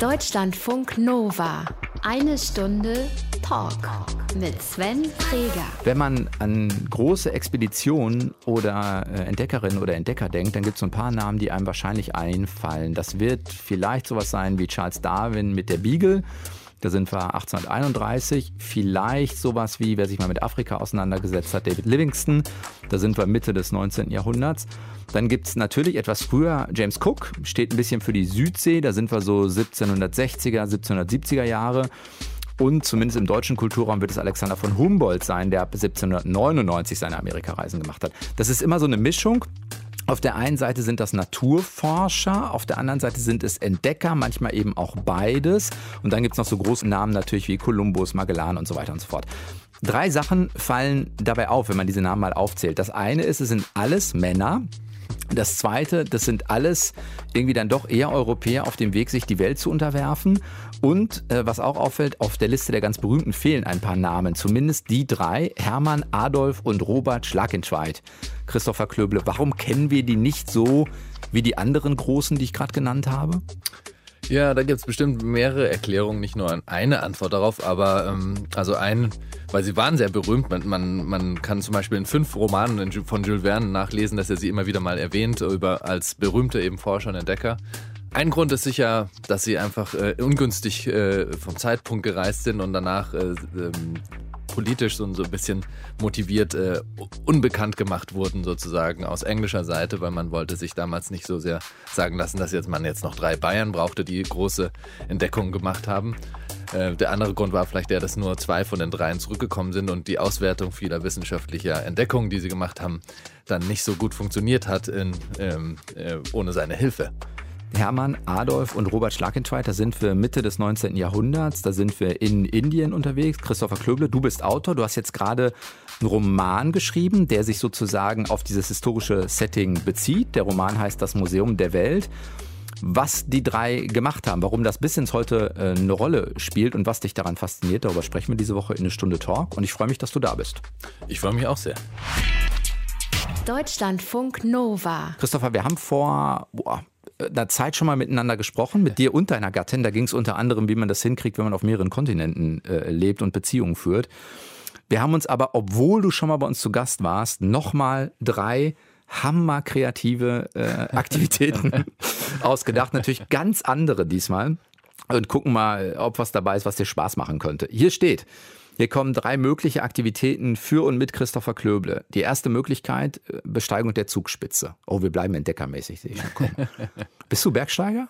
Deutschlandfunk Nova. Eine Stunde Talk mit Sven Freger. Wenn man an große Expeditionen oder äh, Entdeckerinnen oder Entdecker denkt, dann gibt es so ein paar Namen, die einem wahrscheinlich einfallen. Das wird vielleicht sowas sein wie Charles Darwin mit der Beagle. Da sind wir 1831. Vielleicht sowas wie, wer sich mal mit Afrika auseinandergesetzt hat, David Livingston. Da sind wir Mitte des 19. Jahrhunderts. Dann gibt es natürlich etwas früher James Cook, steht ein bisschen für die Südsee. Da sind wir so 1760er, 1770er Jahre. Und zumindest im deutschen Kulturraum wird es Alexander von Humboldt sein, der ab 1799 seine Amerikareisen gemacht hat. Das ist immer so eine Mischung. Auf der einen Seite sind das Naturforscher, auf der anderen Seite sind es Entdecker, manchmal eben auch beides. Und dann gibt es noch so große Namen natürlich wie Kolumbus, Magellan und so weiter und so fort. Drei Sachen fallen dabei auf, wenn man diese Namen mal aufzählt. Das eine ist, es sind alles Männer, das Zweite, das sind alles irgendwie dann doch eher Europäer auf dem Weg, sich die Welt zu unterwerfen. Und äh, was auch auffällt, auf der Liste der ganz berühmten fehlen ein paar Namen. Zumindest die drei, Hermann, Adolf und Robert Schlagenschweid. Christopher Klöble, warum kennen wir die nicht so wie die anderen Großen, die ich gerade genannt habe? Ja, da gibt es bestimmt mehrere Erklärungen, nicht nur eine Antwort darauf, aber ähm, also ein, weil sie waren sehr berühmt. Man, man, man kann zum Beispiel in fünf Romanen von Jules Verne nachlesen, dass er sie immer wieder mal erwähnt, über, als berühmte eben Forscher und Entdecker. Ein Grund ist sicher, dass sie einfach äh, ungünstig äh, vom Zeitpunkt gereist sind und danach äh, ähm, politisch so, so ein bisschen motiviert äh, unbekannt gemacht wurden, sozusagen aus englischer Seite, weil man wollte sich damals nicht so sehr sagen lassen, dass jetzt man jetzt noch drei Bayern brauchte, die große Entdeckungen gemacht haben. Äh, der andere Grund war vielleicht der, dass nur zwei von den dreien zurückgekommen sind und die Auswertung vieler wissenschaftlicher Entdeckungen, die sie gemacht haben, dann nicht so gut funktioniert hat in, ähm, äh, ohne seine Hilfe. Hermann, Adolf und Robert Schlagentweit, da sind wir Mitte des 19. Jahrhunderts, da sind wir in Indien unterwegs. Christopher Klöble, du bist Autor, du hast jetzt gerade einen Roman geschrieben, der sich sozusagen auf dieses historische Setting bezieht. Der Roman heißt Das Museum der Welt. Was die drei gemacht haben, warum das bis ins Heute äh, eine Rolle spielt und was dich daran fasziniert, darüber sprechen wir diese Woche in eine Stunde Talk. Und ich freue mich, dass du da bist. Ich freue mich auch sehr. Deutschlandfunk Nova. Christopher, wir haben vor boah, einer Zeit schon mal miteinander gesprochen, mit dir und deiner Gattin. Da ging es unter anderem, wie man das hinkriegt, wenn man auf mehreren Kontinenten äh, lebt und Beziehungen führt. Wir haben uns aber, obwohl du schon mal bei uns zu Gast warst, nochmal drei hammer kreative äh, Aktivitäten ausgedacht. Natürlich ganz andere diesmal. Und gucken mal, ob was dabei ist, was dir Spaß machen könnte. Hier steht, hier kommen drei mögliche Aktivitäten für und mit Christopher Klöble. Die erste Möglichkeit, äh, Besteigung der Zugspitze. Oh, wir bleiben entdeckermäßig, sehe ich schon. Bist du Bergsteiger?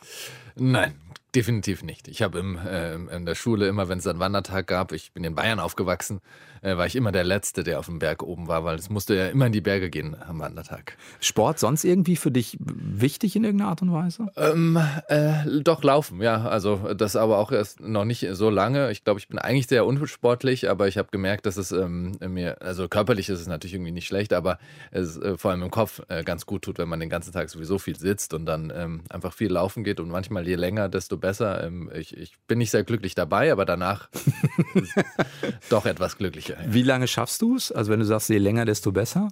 Nein, definitiv nicht. Ich habe äh, in der Schule immer, wenn es einen Wandertag gab, ich bin in Bayern aufgewachsen, äh, war ich immer der Letzte, der auf dem Berg oben war, weil es musste ja immer in die Berge gehen am Wandertag. Sport sonst irgendwie für dich wichtig in irgendeiner Art und Weise? Ähm, äh, doch, laufen, ja. Also das aber auch erst noch nicht so lange. Ich glaube, ich bin eigentlich sehr unsportlich, aber ich habe gemerkt, dass es ähm, mir, also körperlich ist es natürlich irgendwie nicht schlecht, aber es äh, vor allem im Kopf äh, ganz gut tut, wenn man den ganzen Tag sowieso viel sitzt und dann ähm, einfach viel laufen geht und manchmal je länger, desto besser. Ähm, ich, ich bin nicht sehr glücklich dabei, aber danach doch etwas glücklicher. Ja. Wie lange schaffst du es? Also wenn du sagst, je länger, desto besser?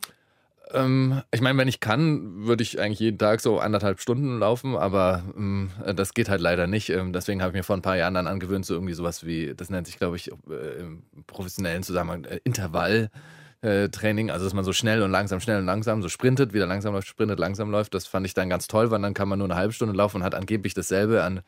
Ähm, ich meine, wenn ich kann, würde ich eigentlich jeden Tag so anderthalb Stunden laufen, aber ähm, das geht halt leider nicht. Ähm, deswegen habe ich mir vor ein paar Jahren dann angewöhnt, so irgendwie sowas wie, das nennt sich, glaube ich, äh, im professionellen Zusammenhang äh, Intervall. Äh, Training, also dass man so schnell und langsam, schnell und langsam so sprintet, wieder langsam läuft, sprintet, langsam läuft, das fand ich dann ganz toll, weil dann kann man nur eine halbe Stunde laufen und hat angeblich dasselbe an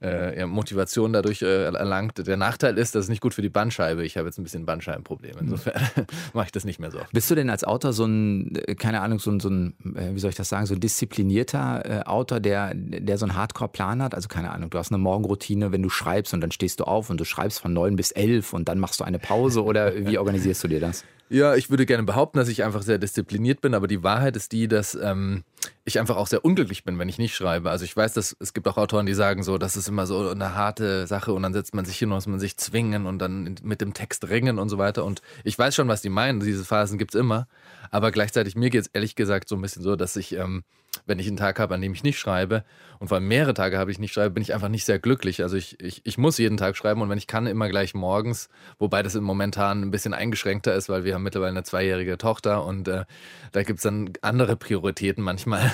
äh, Motivation dadurch äh, erlangt. Der Nachteil ist, das ist nicht gut für die Bandscheibe. Ich habe jetzt ein bisschen Bandscheibenprobleme. Insofern mache ich das nicht mehr so. Bist du denn als Autor so ein, äh, keine Ahnung, so ein, so ein äh, wie soll ich das sagen, so ein disziplinierter äh, Autor, der, der so einen Hardcore-Plan hat? Also keine Ahnung, du hast eine Morgenroutine, wenn du schreibst und dann stehst du auf und du schreibst von neun bis elf und dann machst du eine Pause oder wie organisierst du dir das? Ja, ich würde gerne behaupten, dass ich einfach sehr diszipliniert bin, aber die Wahrheit ist die, dass ähm, ich einfach auch sehr unglücklich bin, wenn ich nicht schreibe. Also ich weiß, dass es gibt auch Autoren, die sagen so, das ist immer so eine harte Sache und dann setzt man sich hin und muss man sich zwingen und dann mit dem Text ringen und so weiter. Und ich weiß schon, was die meinen. Diese Phasen gibt's immer. Aber gleichzeitig mir geht's ehrlich gesagt so ein bisschen so, dass ich ähm, wenn ich einen Tag habe, an dem ich nicht schreibe, und vor allem mehrere Tage habe ich nicht schreibe, bin ich einfach nicht sehr glücklich. Also ich, ich, ich muss jeden Tag schreiben und wenn ich kann, immer gleich morgens, wobei das momentan ein bisschen eingeschränkter ist, weil wir haben mittlerweile eine zweijährige Tochter und äh, da gibt es dann andere Prioritäten manchmal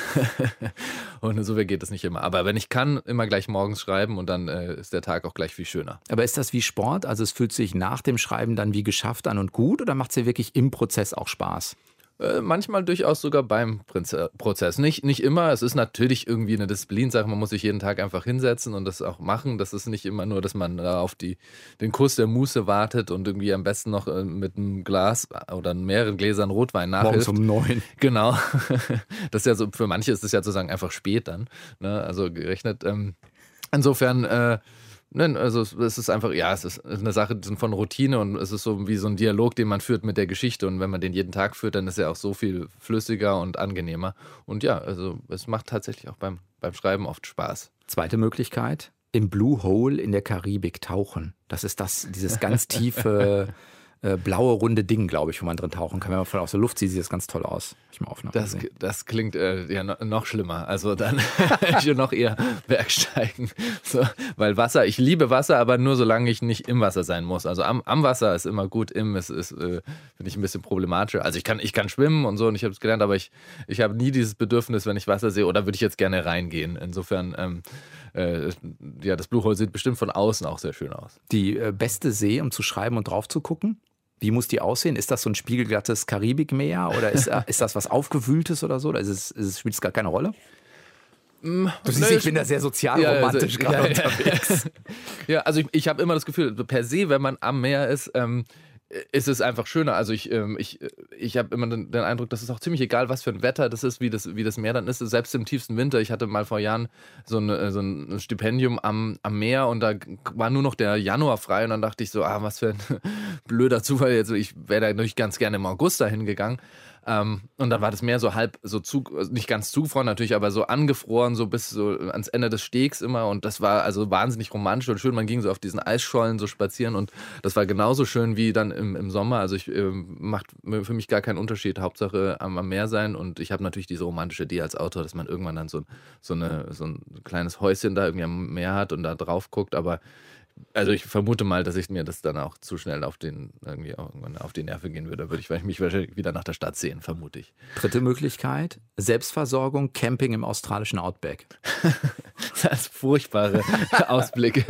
und insofern geht das nicht immer. Aber wenn ich kann, immer gleich morgens schreiben und dann äh, ist der Tag auch gleich viel schöner. Aber ist das wie Sport? Also es fühlt sich nach dem Schreiben dann wie geschafft an und gut oder macht es dir wirklich im Prozess auch Spaß? Äh, manchmal durchaus sogar beim Prozess. Nicht, nicht immer. Es ist natürlich irgendwie eine Disziplinsache. Man muss sich jeden Tag einfach hinsetzen und das auch machen. Das ist nicht immer nur, dass man auf die, den Kuss der Muße wartet und irgendwie am besten noch äh, mit einem Glas oder mehreren Gläsern Rotwein nachhilft. Morgens um neun. Genau. Das ist ja so, für manche ist es ja sozusagen einfach spät dann. Ne? Also gerechnet. Ähm, insofern. Äh, Nein, also es ist einfach, ja, es ist eine Sache von Routine und es ist so wie so ein Dialog, den man führt mit der Geschichte. Und wenn man den jeden Tag führt, dann ist er auch so viel flüssiger und angenehmer. Und ja, also es macht tatsächlich auch beim, beim Schreiben oft Spaß. Zweite Möglichkeit, im Blue Hole in der Karibik tauchen. Das ist das, dieses ganz tiefe äh, blaue runde Ding, glaube ich, wo man drin tauchen kann. Wenn man voll aus der Luft sieht, sieht das ganz toll aus. Ich mal das, das klingt äh, ja noch schlimmer. Also dann ich noch eher Bergsteigen. So, weil Wasser, ich liebe Wasser, aber nur solange ich nicht im Wasser sein muss. Also am, am Wasser ist immer gut, im ist, ist äh, finde ich ein bisschen problematischer. Also ich kann, ich kann schwimmen und so und ich habe es gelernt, aber ich, ich habe nie dieses Bedürfnis, wenn ich Wasser sehe, oder würde ich jetzt gerne reingehen. Insofern ähm, äh, ja, das Blue Hole sieht bestimmt von außen auch sehr schön aus. Die äh, beste See, um zu schreiben und drauf zu gucken? Wie muss die aussehen? Ist das so ein spiegelglattes Karibikmeer oder ist, ist das was Aufgewühltes oder so? Oder ist es, ist spielt es gar keine Rolle? Mm, du siehst, ich bin da sehr sozial ja, also, gerade ja, unterwegs. Ja, also ich, ich habe immer das Gefühl, per se, wenn man am Meer ist, ähm, ist es einfach schöner. Also ich, ähm, ich, ich habe immer den, den, Eindruck, dass es auch ziemlich egal, was für ein Wetter das ist, wie das, wie das Meer dann ist. Selbst im tiefsten Winter. Ich hatte mal vor Jahren so, eine, so ein Stipendium am, am Meer und da war nur noch der Januar frei und dann dachte ich so, ah, was für ein blöder Zufall. Jetzt, ich wäre da natürlich ganz gerne im August dahin gegangen. Ähm, und dann war das Meer so halb, so zu, nicht ganz zugefroren natürlich, aber so angefroren, so bis so ans Ende des Stegs immer. Und das war also wahnsinnig romantisch und schön. Man ging so auf diesen Eisschollen so spazieren und das war genauso schön wie dann im, im Sommer. Also ich äh, macht für mich gar keinen Unterschied. Hauptsache am, am Meer sein. Und ich habe natürlich diese romantische Idee als Autor, dass man irgendwann dann so, so, eine, so ein kleines Häuschen da irgendwie am Meer hat und da drauf guckt. Aber also ich vermute mal, dass ich mir das dann auch zu schnell auf den irgendwie irgendwann auf die Nerven gehen würde. Würde ich mich wahrscheinlich wieder nach der Stadt sehen, vermute ich. Dritte Möglichkeit: Selbstversorgung, Camping im australischen Outback. das ist furchtbare Ausblicke.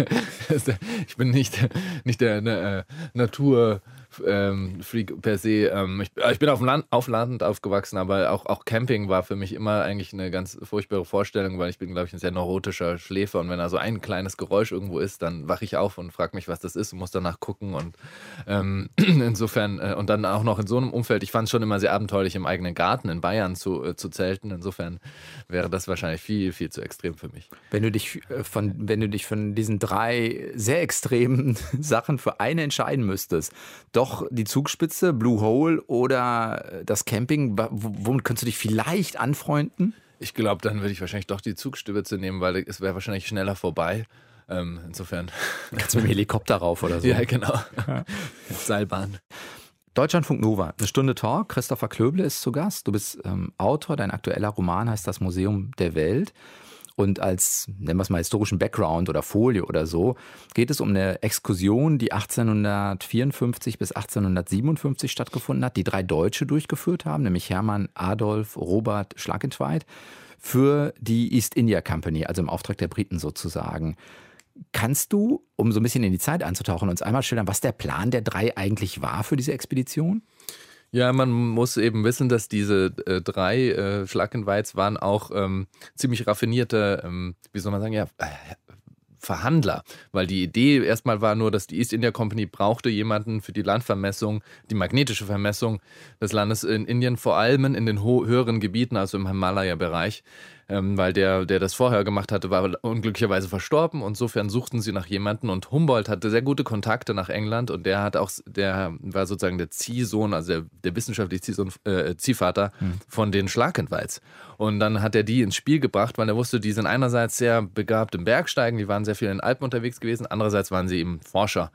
Ich bin nicht, nicht der ne, Natur ähm, Freak per se. Ähm, ich, äh, ich, bin auf dem Land, auf Land aufgewachsen, aber auch, auch Camping war für mich immer eigentlich eine ganz furchtbare Vorstellung, weil ich bin, glaube ich, ein sehr neurotischer Schläfer und wenn da so ein kleines Geräusch irgendwo ist, dann wache ich auf und frage mich, was das ist und muss danach gucken und ähm, insofern äh, und dann auch noch in so einem Umfeld. Ich fand es schon immer sehr abenteuerlich, im eigenen Garten in Bayern zu, äh, zu zelten. Insofern wäre das wahrscheinlich viel, viel zu extrem für mich. Wenn du dich äh, von, wenn du dich von diesen drei sehr extremen Sachen für eine entscheiden müsstest, doch doch die Zugspitze, Blue Hole oder das Camping? Womit könntest du dich vielleicht anfreunden? Ich glaube, dann würde ich wahrscheinlich doch die Zugspitze nehmen, weil es wäre wahrscheinlich schneller vorbei. Ähm, insofern. Kannst du mit dem Helikopter rauf oder so? Ja, genau. Seilbahn. Deutschlandfunk Nova, eine Stunde Talk. Christopher Klöble ist zu Gast. Du bist ähm, Autor, dein aktueller Roman heißt Das Museum der Welt. Und als, nennen wir es mal, historischen Background oder Folie oder so, geht es um eine Exkursion, die 1854 bis 1857 stattgefunden hat, die drei Deutsche durchgeführt haben, nämlich Hermann, Adolf, Robert Schlagentweit, für die East India Company, also im Auftrag der Briten sozusagen. Kannst du, um so ein bisschen in die Zeit einzutauchen, uns einmal schildern, was der Plan der drei eigentlich war für diese Expedition? Ja, man muss eben wissen, dass diese äh, drei äh, Schlackenweiz waren auch ähm, ziemlich raffinierte, ähm, wie soll man sagen, ja, äh, Verhandler, weil die Idee erstmal war nur, dass die East India Company brauchte jemanden für die Landvermessung, die magnetische Vermessung des Landes in Indien, vor allem in den höheren Gebieten, also im Himalaya-Bereich ähm, weil der, der das vorher gemacht hatte, war unglücklicherweise verstorben. Insofern suchten sie nach jemanden und Humboldt hatte sehr gute Kontakte nach England und der hat auch, der war sozusagen der Ziehsohn, also der, der wissenschaftliche Ziehsohn, äh, Ziehvater mhm. von den Schlagentweiz. Und dann hat er die ins Spiel gebracht, weil er wusste, die sind einerseits sehr begabt im Bergsteigen, die waren sehr viel in den Alpen unterwegs gewesen, andererseits waren sie eben Forscher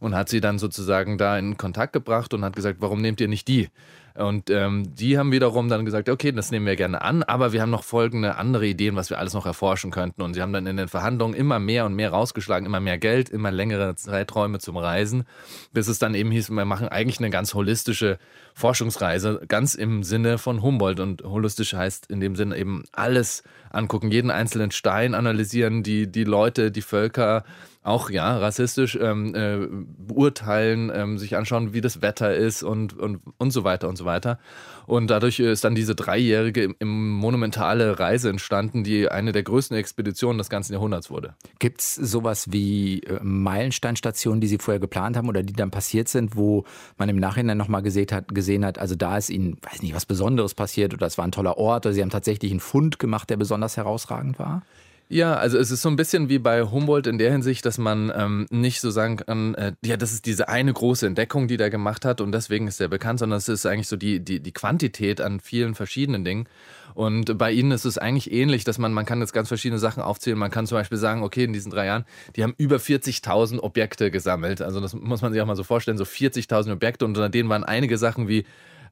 und hat sie dann sozusagen da in Kontakt gebracht und hat gesagt, warum nehmt ihr nicht die? Und ähm, die haben wiederum dann gesagt, okay, das nehmen wir gerne an, aber wir haben noch folgende andere Ideen, was wir alles noch erforschen könnten. Und sie haben dann in den Verhandlungen immer mehr und mehr rausgeschlagen, immer mehr Geld, immer längere Zeiträume zum Reisen, bis es dann eben hieß, wir machen eigentlich eine ganz holistische Forschungsreise, ganz im Sinne von Humboldt. Und holistisch heißt in dem Sinne eben alles angucken, jeden einzelnen Stein analysieren, die, die Leute, die Völker, auch ja rassistisch ähm, äh, beurteilen, ähm, sich anschauen, wie das Wetter ist und, und, und so weiter und so weiter. Und dadurch ist dann diese dreijährige im monumentale Reise entstanden, die eine der größten Expeditionen des ganzen Jahrhunderts wurde. Gibt es sowas wie äh, Meilensteinstationen, die Sie vorher geplant haben oder die dann passiert sind, wo man im Nachhinein nochmal gesehen hat, gesehen hat, also da ist Ihnen, weiß nicht, was Besonderes passiert oder es war ein toller Ort oder Sie haben tatsächlich einen Fund gemacht, der besonders herausragend war? Ja, also es ist so ein bisschen wie bei Humboldt in der Hinsicht, dass man ähm, nicht so sagen kann, äh, ja, das ist diese eine große Entdeckung, die der gemacht hat und deswegen ist er bekannt, sondern es ist eigentlich so die, die, die Quantität an vielen verschiedenen Dingen. Und bei ihnen ist es eigentlich ähnlich, dass man, man kann jetzt ganz verschiedene Sachen aufzählen. Man kann zum Beispiel sagen, okay, in diesen drei Jahren, die haben über 40.000 Objekte gesammelt. Also das muss man sich auch mal so vorstellen, so 40.000 Objekte und unter denen waren einige Sachen wie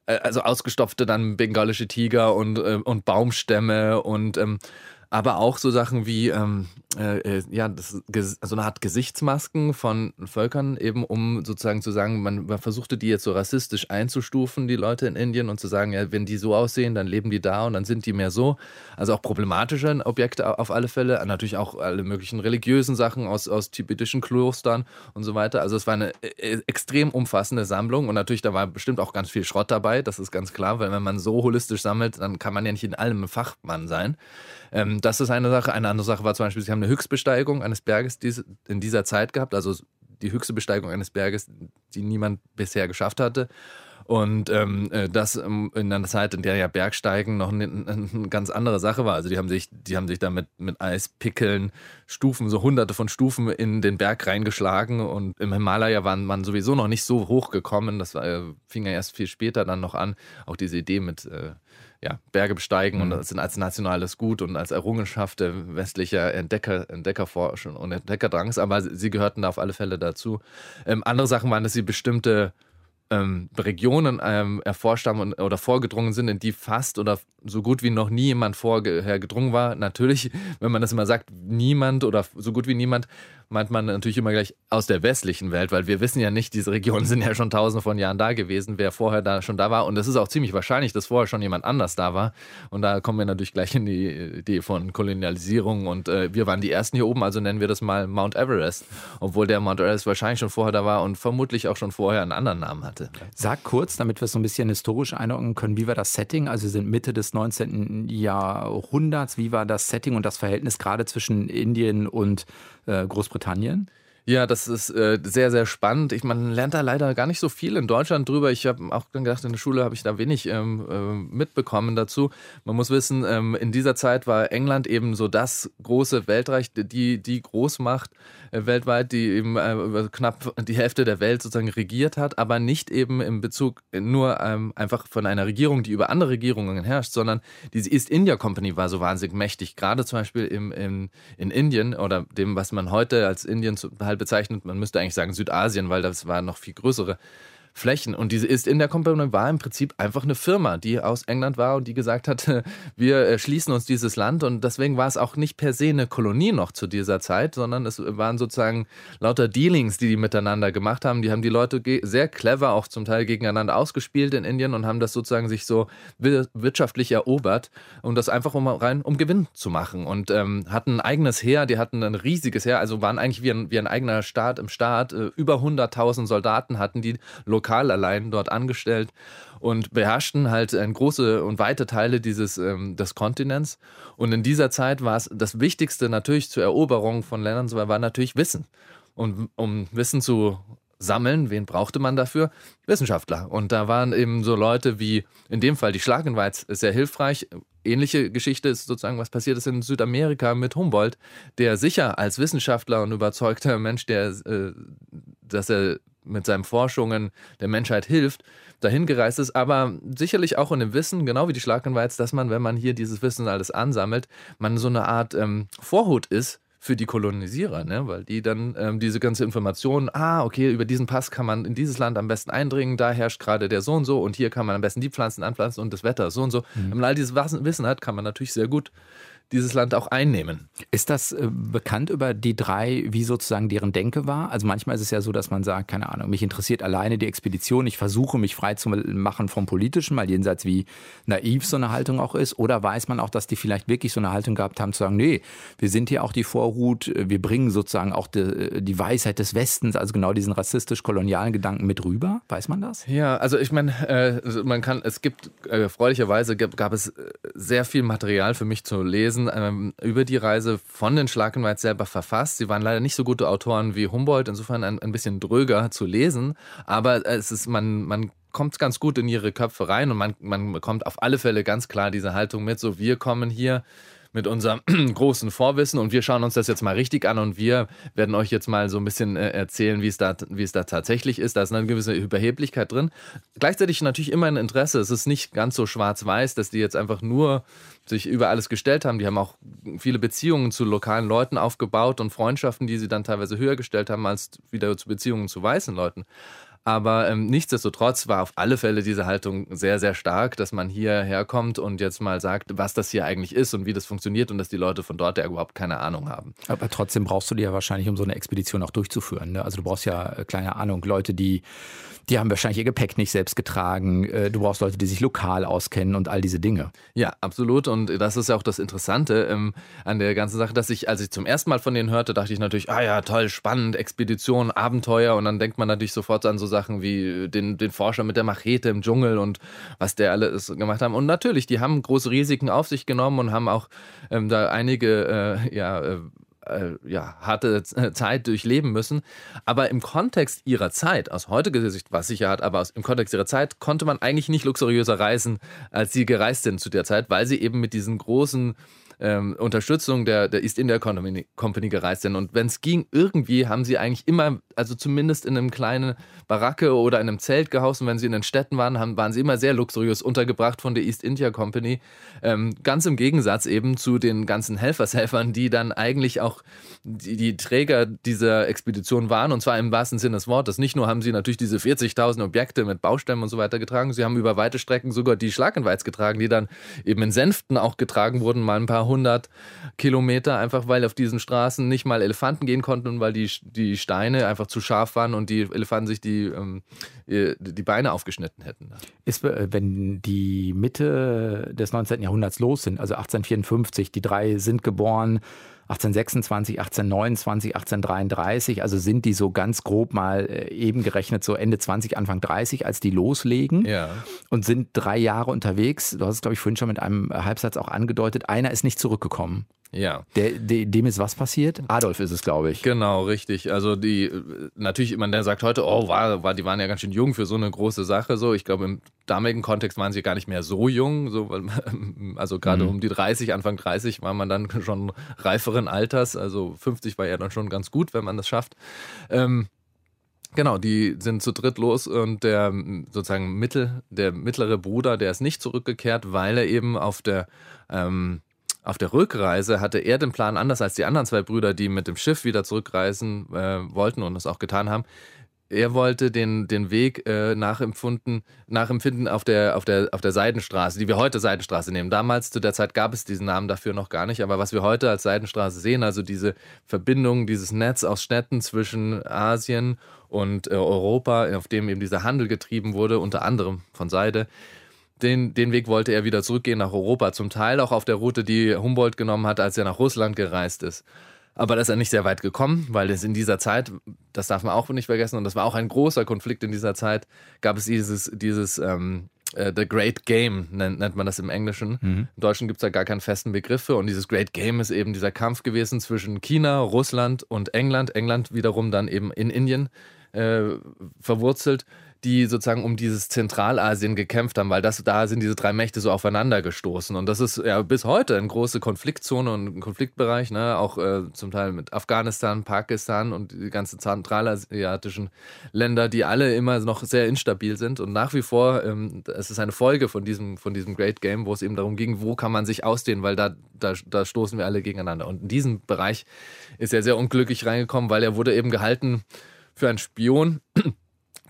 äh, also ausgestopfte dann bengalische Tiger und, äh, und Baumstämme und ähm, aber auch so Sachen wie ähm, äh, äh ja, das, so eine Art Gesichtsmasken von Völkern, eben um sozusagen zu sagen, man, man, versuchte die jetzt so rassistisch einzustufen, die Leute in Indien, und zu sagen, ja, wenn die so aussehen, dann leben die da und dann sind die mehr so. Also auch problematische Objekte auf alle Fälle, natürlich auch alle möglichen religiösen Sachen aus, aus tibetischen Klostern und so weiter. Also es war eine äh, extrem umfassende Sammlung und natürlich da war bestimmt auch ganz viel Schrott dabei, das ist ganz klar, weil wenn man so holistisch sammelt, dann kann man ja nicht in allem Fachmann sein. Ähm, das ist eine Sache. Eine andere Sache war zum Beispiel, sie haben eine Höchstbesteigung eines Berges in dieser Zeit gehabt, also die höchste Besteigung eines Berges, die niemand bisher geschafft hatte. Und ähm, äh, das in einer Zeit, in der ja Bergsteigen noch eine, eine, ganz andere Sache war. Also die haben sich, die haben sich da mit, mit Eispickeln Stufen, so hunderte von Stufen in den Berg reingeschlagen. Und im Himalaya war man sowieso noch nicht so hoch gekommen. Das war, äh, fing ja erst viel später dann noch an. Auch diese Idee mit äh, ja, Berge besteigen mhm. und sind als nationales Gut und als Errungenschaft der westlicher Entdecker, Entdeckerforschung und Entdeckerdrangs, aber sie gehörten da auf alle Fälle dazu. Ähm, andere Sachen waren, dass sie bestimmte ähm, Regionen ähm, erforscht haben und, oder vorgedrungen sind, in die fast oder so gut wie noch nie jemand vorher gedrungen war. Natürlich, wenn man das immer sagt, niemand oder so gut wie niemand, meint man natürlich immer gleich aus der westlichen Welt, weil wir wissen ja nicht, diese Regionen sind ja schon tausende von Jahren da gewesen, wer vorher da schon da war. Und es ist auch ziemlich wahrscheinlich, dass vorher schon jemand anders da war. Und da kommen wir natürlich gleich in die Idee von Kolonialisierung. Und äh, wir waren die Ersten hier oben, also nennen wir das mal Mount Everest. Obwohl der Mount Everest wahrscheinlich schon vorher da war und vermutlich auch schon vorher einen anderen Namen hatte. Sag kurz, damit wir es so ein bisschen historisch einordnen können, wie war das Setting? Also wir sind Mitte des 19. Jahrhunderts. Wie war das Setting und das Verhältnis gerade zwischen Indien und äh, Großbritannien? Ja, das ist äh, sehr, sehr spannend. Ich, man lernt da leider gar nicht so viel in Deutschland drüber. Ich habe auch gedacht, in der Schule habe ich da wenig ähm, äh, mitbekommen dazu. Man muss wissen, ähm, in dieser Zeit war England eben so das große Weltreich, die, die Großmacht weltweit, die eben äh, knapp die Hälfte der Welt sozusagen regiert hat, aber nicht eben im Bezug nur ähm, einfach von einer Regierung, die über andere Regierungen herrscht, sondern diese East India Company war so wahnsinnig mächtig, gerade zum Beispiel im, im, in Indien oder dem, was man heute als Indien halt bezeichnet, man müsste eigentlich sagen Südasien, weil das war noch viel größere Flächen. Und diese ist in der Company war im Prinzip einfach eine Firma, die aus England war und die gesagt hat, wir äh, schließen uns dieses Land. Und deswegen war es auch nicht per se eine Kolonie noch zu dieser Zeit, sondern es waren sozusagen lauter Dealings, die die miteinander gemacht haben. Die haben die Leute sehr clever auch zum Teil gegeneinander ausgespielt in Indien und haben das sozusagen sich so wirtschaftlich erobert und das einfach um rein um Gewinn zu machen. Und ähm, hatten ein eigenes Heer, die hatten ein riesiges Heer, also waren eigentlich wie ein, wie ein eigener Staat im Staat. Äh, über 100.000 Soldaten hatten die lokal lokal allein dort angestellt und beherrschten halt äh, große und weite Teile dieses ähm, des Kontinents. Und in dieser Zeit war es das Wichtigste natürlich zur Eroberung von Ländern, war natürlich Wissen. Und um Wissen zu sammeln, wen brauchte man dafür? Wissenschaftler. Und da waren eben so Leute wie, in dem Fall die Schlagenweiz, sehr hilfreich. Ähnliche Geschichte ist sozusagen, was passiert ist in Südamerika mit Humboldt, der sicher als Wissenschaftler und überzeugter Mensch, der, äh, dass er mit seinen Forschungen der Menschheit hilft, dahin gereist ist, aber sicherlich auch in dem Wissen, genau wie die Schlagenweiz, dass man, wenn man hier dieses Wissen alles ansammelt, man so eine Art ähm, Vorhut ist für die Kolonisierer, ne? weil die dann ähm, diese ganze Information, ah, okay, über diesen Pass kann man in dieses Land am besten eindringen, da herrscht gerade der so und so und hier kann man am besten die Pflanzen anpflanzen und das Wetter so und so. Mhm. Wenn man all dieses Wissen hat, kann man natürlich sehr gut dieses Land auch einnehmen. Ist das äh, bekannt über die drei, wie sozusagen deren Denke war? Also manchmal ist es ja so, dass man sagt, keine Ahnung, mich interessiert alleine die Expedition, ich versuche mich frei zu machen vom Politischen, mal jenseits wie naiv so eine Haltung auch ist. Oder weiß man auch, dass die vielleicht wirklich so eine Haltung gehabt haben, zu sagen, nee, wir sind hier auch die Vorhut, wir bringen sozusagen auch die, die Weisheit des Westens, also genau diesen rassistisch-kolonialen Gedanken mit rüber? Weiß man das? Ja, also ich meine, äh, man kann, es gibt, äh, erfreulicherweise gab, gab es äh, sehr viel Material für mich zu lesen Thesen ähm, über die Reise von den Schlakenwald selber verfasst. Sie waren leider nicht so gute Autoren wie Humboldt, insofern ein, ein bisschen dröger zu lesen, aber es ist, man, man kommt ganz gut in ihre Köpfe rein und man, man bekommt auf alle Fälle ganz klar diese Haltung mit, so wir kommen hier mit unserem großen Vorwissen und wir schauen uns das jetzt mal richtig an und wir werden euch jetzt mal so ein bisschen äh, erzählen, wie es da, wie es da tatsächlich ist. Da ist eine gewisse Überheblichkeit drin. Gleichzeitig natürlich immer ein Interesse. Es ist nicht ganz so schwarz-weiß, dass die jetzt einfach nur sich über alles gestellt haben. Die haben auch viele Beziehungen zu lokalen Leuten aufgebaut und Freundschaften, die sie dann teilweise höher gestellt haben als wieder zu Beziehungen zu weißen Leuten. Aber ähm, nichtsdestotrotz war auf alle Fälle diese Haltung sehr, sehr stark, dass man hierher kommt und jetzt mal sagt, was das hier eigentlich ist und wie das funktioniert und dass die Leute von dort ja überhaupt keine Ahnung haben. Aber trotzdem brauchst du die ja wahrscheinlich, um so eine Expedition auch durchzuführen. Ne? Also du brauchst ja, äh, kleine Ahnung, Leute, die, die haben wahrscheinlich ihr Gepäck nicht selbst getragen. Äh, du brauchst Leute, die sich lokal auskennen und all diese Dinge. Ja, absolut. Und das ist ja auch das Interessante ähm, an der ganzen Sache, dass ich, als ich zum ersten Mal von denen hörte, dachte ich natürlich, ah ja, toll, spannend, Expedition, Abenteuer. Und dann denkt man natürlich sofort an so Sachen wie den, den Forscher mit der Machete im Dschungel und was der alles gemacht haben. Und natürlich, die haben große Risiken auf sich genommen und haben auch ähm, da einige äh, ja, äh, äh ja, harte Zeit durchleben müssen. Aber im Kontext ihrer Zeit, aus heutiger Sicht war es sicher hart, aber im Kontext ihrer Zeit konnte man eigentlich nicht luxuriöser reisen, als sie gereist sind zu der Zeit, weil sie eben mit diesen großen ähm, Unterstützung der, der East India Company, Company gereist sind. Und wenn es ging, irgendwie haben sie eigentlich immer, also zumindest in einem kleinen Baracke oder in einem Zelt gehaust. Und wenn sie in den Städten waren, haben, waren sie immer sehr luxuriös untergebracht von der East India Company. Ähm, ganz im Gegensatz eben zu den ganzen Helfershelfern, die dann eigentlich auch die, die Träger dieser Expedition waren. Und zwar im wahrsten Sinne des Wortes. Nicht nur haben sie natürlich diese 40.000 Objekte mit Baustämmen und so weiter getragen, sie haben über weite Strecken sogar die Schlagenweiz getragen, die dann eben in Sänften auch getragen wurden, mal ein paar 100 Kilometer, einfach weil auf diesen Straßen nicht mal Elefanten gehen konnten und weil die, die Steine einfach zu scharf waren und die Elefanten sich die, ähm, die Beine aufgeschnitten hätten. Ist, äh, wenn die Mitte des 19. Jahrhunderts los sind, also 1854, die drei sind geboren, 1826, 1829, 1833, also sind die so ganz grob mal äh, eben gerechnet so Ende 20, Anfang 30, als die loslegen ja. und sind drei Jahre unterwegs. Du hast es, glaube ich, vorhin schon mit einem Halbsatz auch angedeutet. Einer ist nicht zurückgekommen. Ja. Der, der, dem ist was passiert? Adolf ist es, glaube ich. Genau, richtig. Also die, natürlich, man der sagt heute, oh, war, war, die waren ja ganz schön jung für so eine große Sache. So, ich glaube, im damaligen Kontext waren sie gar nicht mehr so jung. So, also gerade mhm. um die 30, Anfang 30 war man dann schon reiferen Alters. Also 50 war ja dann schon ganz gut, wenn man das schafft. Ähm, Genau, die sind zu dritt los und der sozusagen mittel, der mittlere Bruder, der ist nicht zurückgekehrt, weil er eben auf der ähm, auf der Rückreise hatte er den Plan anders als die anderen zwei Brüder, die mit dem Schiff wieder zurückreisen äh, wollten und das auch getan haben. Er wollte den, den Weg äh, nachempfunden, nachempfinden auf der, auf, der, auf der Seidenstraße, die wir heute Seidenstraße nehmen. Damals, zu der Zeit, gab es diesen Namen dafür noch gar nicht. Aber was wir heute als Seidenstraße sehen, also diese Verbindung, dieses Netz aus Städten zwischen Asien und äh, Europa, auf dem eben dieser Handel getrieben wurde, unter anderem von Seide, den, den Weg wollte er wieder zurückgehen nach Europa, zum Teil auch auf der Route, die Humboldt genommen hat, als er nach Russland gereist ist. Aber da ist er nicht sehr weit gekommen, weil es in dieser Zeit, das darf man auch nicht vergessen, und das war auch ein großer Konflikt in dieser Zeit, gab es dieses, dieses ähm, äh, The Great Game, nennt, nennt, man das im Englischen. Mhm. Im Deutschen gibt es da gar keinen festen Begriff für. Und dieses Great Game ist eben dieser Kampf gewesen zwischen China, Russland und England. England wiederum dann eben in Indien äh, verwurzelt, die sozusagen um dieses Zentralasien gekämpft haben, weil das, da sind diese drei Mächte so aufeinander gestoßen. Und das ist ja bis heute eine große Konfliktzone und ein Konfliktbereich, ne? auch äh, zum Teil mit Afghanistan, Pakistan und die ganzen zentralasiatischen Länder, die alle immer noch sehr instabil sind. Und nach wie vor, ähm, es ist eine Folge von diesem, von diesem Great Game, wo es eben darum ging, wo kann man sich ausdehnen, weil da, da, da stoßen wir alle gegeneinander. Und in diesem Bereich ist er sehr unglücklich reingekommen, weil er wurde eben gehalten für einen Spion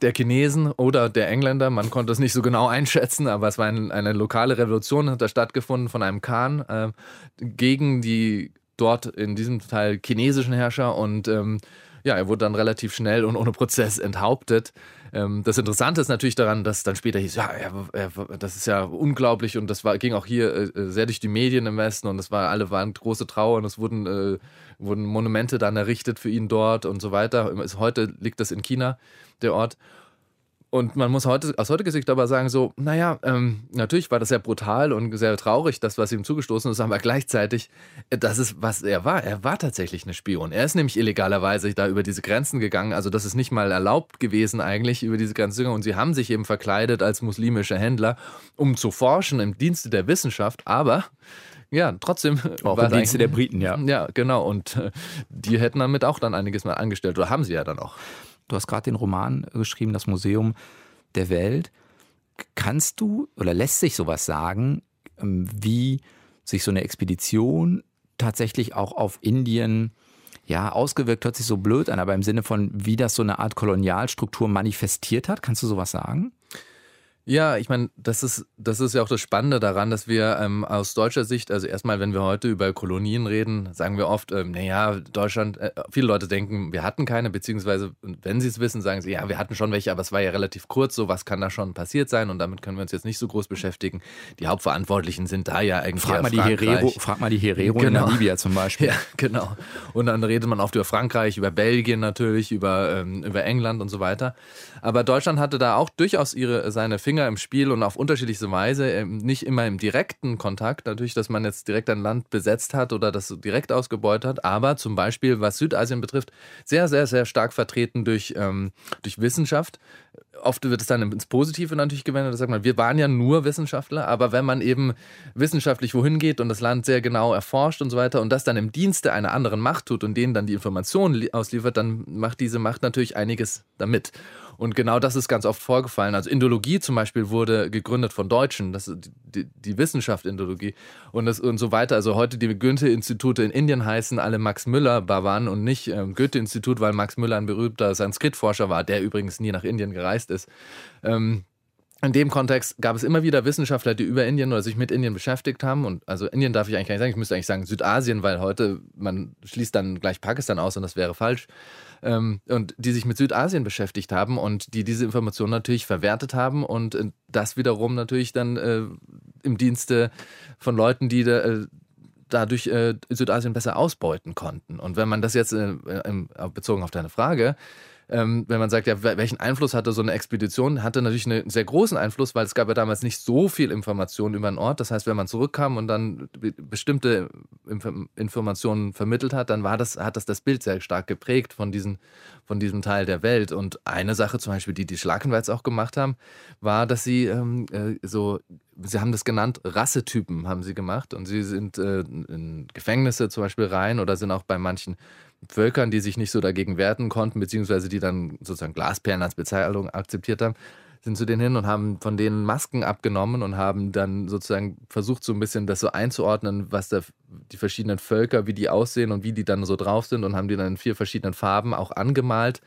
der Chinesen oder der Engländer. Man konnte es nicht so genau einschätzen, aber es war ein, eine lokale Revolution, hat da stattgefunden von einem Khan äh, gegen die dort in diesem Teil chinesischen Herrscher und ähm, ja, er wurde dann relativ schnell und ohne Prozess enthauptet. Ähm, das Interessante ist natürlich daran, dass dann später hieß, ja, er, er, das ist ja unglaublich und das war, ging auch hier äh, sehr durch die Medien im Westen und es war, alle waren große Trauer und es wurden, äh, wurden Monumente dann errichtet für ihn dort und so weiter. Heute liegt das in China der Ort. Und man muss heute, aus heutiger Sicht aber sagen, so, naja, ähm, natürlich war das sehr brutal und sehr traurig, das, was ihm zugestoßen ist, aber gleichzeitig, äh, das ist, was er war. Er war tatsächlich ein Spion. Er ist nämlich illegalerweise da über diese Grenzen gegangen. Also, das ist nicht mal erlaubt gewesen, eigentlich über diese Grenzen. Und sie haben sich eben verkleidet als muslimische Händler, um zu forschen im Dienste der Wissenschaft. Aber ja, trotzdem. Auch im Dienste der Briten, ja. Ja, genau. Und äh, die hätten damit auch dann einiges mal angestellt. Oder haben sie ja dann auch. Du hast gerade den Roman geschrieben, das Museum der Welt. Kannst du oder lässt sich sowas sagen, ähm, wie sich so eine Expedition tatsächlich auch auf Indien ja, ausgewirkt hört sich so blöd an, aber im Sinne von, wie das so eine Art Kolonialstruktur manifestiert hat, kannst du sowas sagen? Ja, ich meine, das ist, das ist ja auch das Spannende daran, dass wir ähm, aus deutscher Sicht, also erstmal, wenn wir heute über Kolonien reden, sagen wir oft, ähm, naja, Deutschland, äh, viele Leute denken, wir hatten keine, beziehungsweise, wenn sie es wissen, sagen sie, ja, wir hatten schon welche, aber es war ja relativ kurz, so was kann da schon passiert sein und damit können wir uns jetzt nicht so groß beschäftigen. Die Hauptverantwortlichen sind da ja eigentlich. Frag mal die Herero, frag mal die Herero genau. in Namibia zum Beispiel. Ja, genau. Und dann redet man oft über Frankreich, über Belgien natürlich, über, ähm, über England und so weiter. Aber Deutschland hatte da auch durchaus ihre, seine Finger Finger im Spiel und auf unterschiedliche Weise, ähm, nicht immer im direkten Kontakt, natürlich, dass man jetzt direkt ein Land besetzt hat oder das direkt ausgebeutet hat, aber zum Beispiel, was Südasien betrifft, sehr, sehr, sehr stark vertreten durch, ähm, durch Wissenschaft. Oft wird es dann ins Positive natürlich gewendet, da sagt man, wir waren ja nur Wissenschaftler, aber wenn man eben wissenschaftlich wohin geht und das Land sehr genau erforscht und so weiter und das dann im Dienste einer anderen Macht tut und denen dann die Informationen ausliefert, dann macht diese Macht natürlich einiges damit. Und genau das ist ganz oft vorgefallen. Also Indologie zum Beispiel wurde gegründet von Deutschen, das die, die Wissenschaft Indologie und, das, und so weiter. Also heute die Goethe-Institute in Indien heißen alle Max Müller-Bavan und nicht ähm, Goethe-Institut, weil Max Müller ein berühmter Sanskrit-Forscher war, der übrigens nie nach Indien gereist ist. Ähm, in dem Kontext gab es immer wieder Wissenschaftler, die über Indien oder sich mit Indien beschäftigt haben. Und also Indien darf ich eigentlich gar nicht sagen, ich müsste eigentlich sagen Südasien, weil heute man schließt dann gleich Pakistan aus und das wäre falsch ähm, und die sich mit Südasien beschäftigt haben und die diese Informationen natürlich verwertet haben und äh, das wiederum natürlich dann äh, im Dienste von Leuten, die da, äh, dadurch äh, Südasien besser ausbeuten konnten. Und wenn man das jetzt äh, bezogen auf deine Frage ähm, wenn man sagt, ja, welchen Einfluss hatte so eine Expedition, hatte natürlich einen sehr großen Einfluss, weil es gab ja damals nicht so viel Information über den Ort. Das heißt, wenn man zurückkam und dann bestimmte Informationen vermittelt hat, dann war das, hat das das Bild sehr stark geprägt von, diesen, von diesem Teil der Welt. Und eine Sache zum Beispiel, die die Schlagenweiz auch gemacht haben, war, dass sie ähm, äh, so sie haben das genannt, Rassetypen haben sie gemacht und sie sind äh, in Gefängnisse zum Beispiel rein oder sind auch bei manchen Völkern, die sich nicht so dagegen wehren konnten, beziehungsweise die dann sozusagen Glasperlen als Bezeichnung akzeptiert haben, sind zu denen hin und haben von denen Masken abgenommen und haben dann sozusagen versucht, so ein bisschen das so einzuordnen, was da die verschiedenen Völker, wie die aussehen und wie die dann so drauf sind und haben die dann in vier verschiedenen Farben auch angemalt,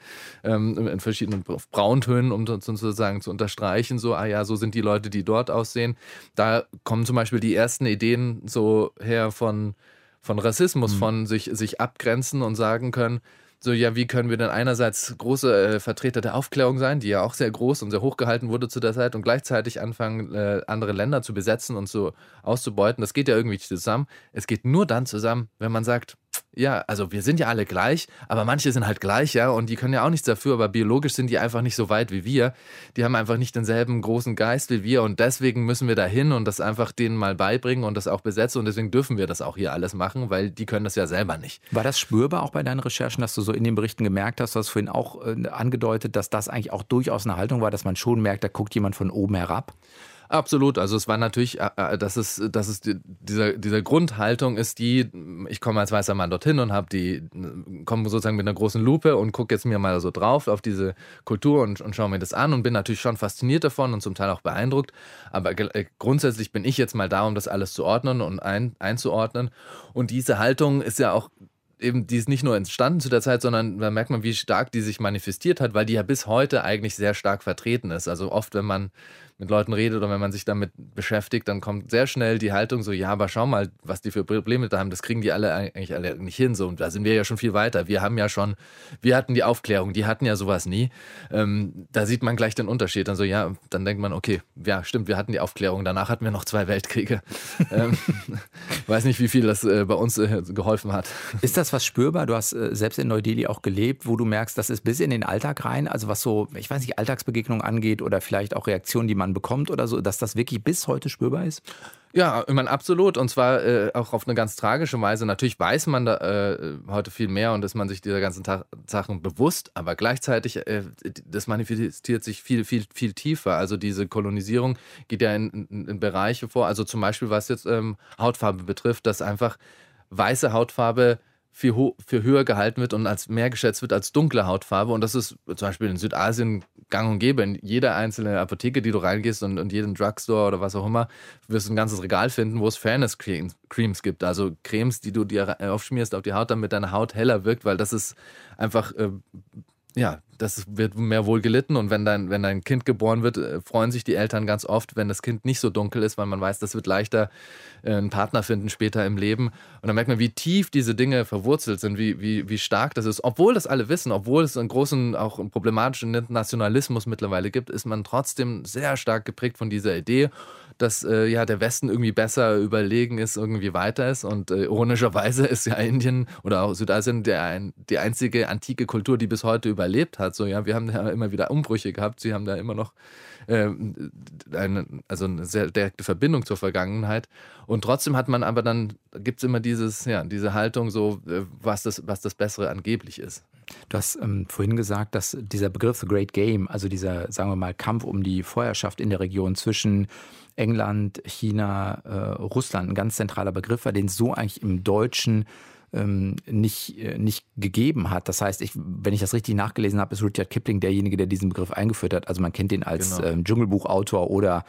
ähm, in verschiedenen Brauntönen, um sozusagen zu unterstreichen, so, ah ja, so sind die Leute, die dort aussehen. Da kommen zum Beispiel die ersten Ideen so her von von Rassismus, mhm. von sich, sich abgrenzen und sagen können, so, ja, wie können wir denn einerseits große äh, Vertreter der Aufklärung sein, die ja auch sehr groß und sehr hoch gehalten wurde zu der Zeit und gleichzeitig anfangen, äh, andere Länder zu besetzen und so auszubeuten. Das geht ja irgendwie zusammen. Es geht nur dann zusammen, wenn man sagt, ja, also wir sind ja alle gleich, aber manche sind halt gleich, ja, und die können ja auch nichts dafür, aber biologisch sind die einfach nicht so weit wie wir. Die haben einfach nicht denselben großen Geist wie wir und deswegen müssen wir da hin und das einfach denen mal beibringen und das auch besetzen und deswegen dürfen wir das auch hier alles machen, weil die können das ja selber nicht. War das spürbar auch bei deinen Recherchen, dass du so in den Berichten gemerkt hast, du hast vorhin auch äh, angedeutet, dass das eigentlich auch durchaus eine Haltung war, dass man schon merkt, da guckt jemand von oben herab? Absolut. Also es war natürlich, äh, äh, dass es, dass es dieser, dieser Grundhaltung ist, die, ich komme als weißer Mann dorthin und habe die, komme sozusagen mit einer großen Lupe und gucke jetzt mir mal so drauf auf diese Kultur und, und schaue mir das an und bin natürlich schon fasziniert davon und zum Teil auch beeindruckt. Aber äh, grundsätzlich bin ich jetzt mal da, um das alles zu ordnen und ein, einzuordnen. Und diese Haltung ist ja auch eben, die ist nicht nur entstanden zu der Zeit, sondern da merkt man, wie stark die sich manifestiert hat, weil die ja bis heute eigentlich sehr stark vertreten ist. Also oft, wenn man mit Leuten redet oder wenn man sich damit beschäftigt, dann kommt sehr schnell die Haltung so, ja, aber schau mal, was die für Probleme da haben, das kriegen die alle eigentlich alle nicht hin. So, und da sind wir ja schon viel weiter. Wir haben ja schon, wir hatten die Aufklärung, die hatten ja sowas nie. Ähm, da sieht man gleich den Unterschied. Dann so, ja, dann denkt man, okay, ja, stimmt, wir hatten die Aufklärung, danach hatten wir noch zwei Weltkriege. ähm, weiß nicht, wie viel das äh, bei uns äh, geholfen hat. Ist das was spürbar? Du hast äh, selbst in Neu-Delhi auch gelebt, wo du merkst, das ist bis in den Alltag rein, also was so, ich weiß nicht, Alltagsbegegnungen angeht oder vielleicht auch Reaktionen, die man bekommt oder so, dass das wirklich bis heute spürbar ist? Ja, ich meine, absolut. Und zwar äh, auch auf eine ganz tragische Weise. Natürlich weiß man da äh, heute viel mehr und ist man sich dieser ganzen Ta Sachen bewusst, aber gleichzeitig, äh, das manifestiert sich viel, viel, viel tiefer. Also diese Kolonisierung geht ja in, in, in Bereiche vor. Also zum Beispiel, was jetzt ähm, Hautfarbe betrifft, dass einfach weiße Hautfarbe viel, viel höher gehalten wird und als mehr geschätzt wird als dunkle Hautfarbe. Und das ist zum Beispiel in Südasien gang und gäbe. In jeder einzelne Apotheke, die du reingehst und, und jeden Drugstore oder was auch immer, wirst du ein ganzes Regal finden, wo es Fairness Creams gibt. Also Cremes, die du dir aufschmierst auf die Haut, damit deine Haut heller wirkt, weil das ist einfach äh, ja, das wird mehr wohl gelitten und wenn dein, wenn dein Kind geboren wird, äh, freuen sich die Eltern ganz oft, wenn das Kind nicht so dunkel ist, weil man weiß, das wird leichter äh, einen Partner finden später im Leben. Und dann merkt man, wie tief diese Dinge verwurzelt sind, wie, wie, wie stark das ist. Obwohl das alle wissen, obwohl es einen großen, auch einen problematischen Nationalismus mittlerweile gibt, ist man trotzdem sehr stark geprägt von dieser Idee dass äh, ja der Westen irgendwie besser überlegen ist, irgendwie weiter ist. Und äh, ironischerweise ist ja Indien oder auch Südasien der, die einzige antike Kultur, die bis heute überlebt hat. So, ja, wir haben da immer wieder Umbrüche gehabt. Sie haben da immer noch äh, eine, also eine sehr direkte Verbindung zur Vergangenheit. Und trotzdem hat man aber dann, gibt es immer dieses, ja, diese Haltung, so, äh, was das, was das Bessere angeblich ist. Du hast ähm, vorhin gesagt, dass dieser Begriff The Great Game, also dieser, sagen wir mal, Kampf um die Vorherrschaft in der Region zwischen England, China, äh, Russland ein ganz zentraler Begriff war, den es so eigentlich im Deutschen ähm, nicht, äh, nicht gegeben hat. Das heißt, ich, wenn ich das richtig nachgelesen habe, ist Rudyard Kipling derjenige, der diesen Begriff eingeführt hat. Also man kennt ihn als genau. ähm, Dschungelbuchautor oder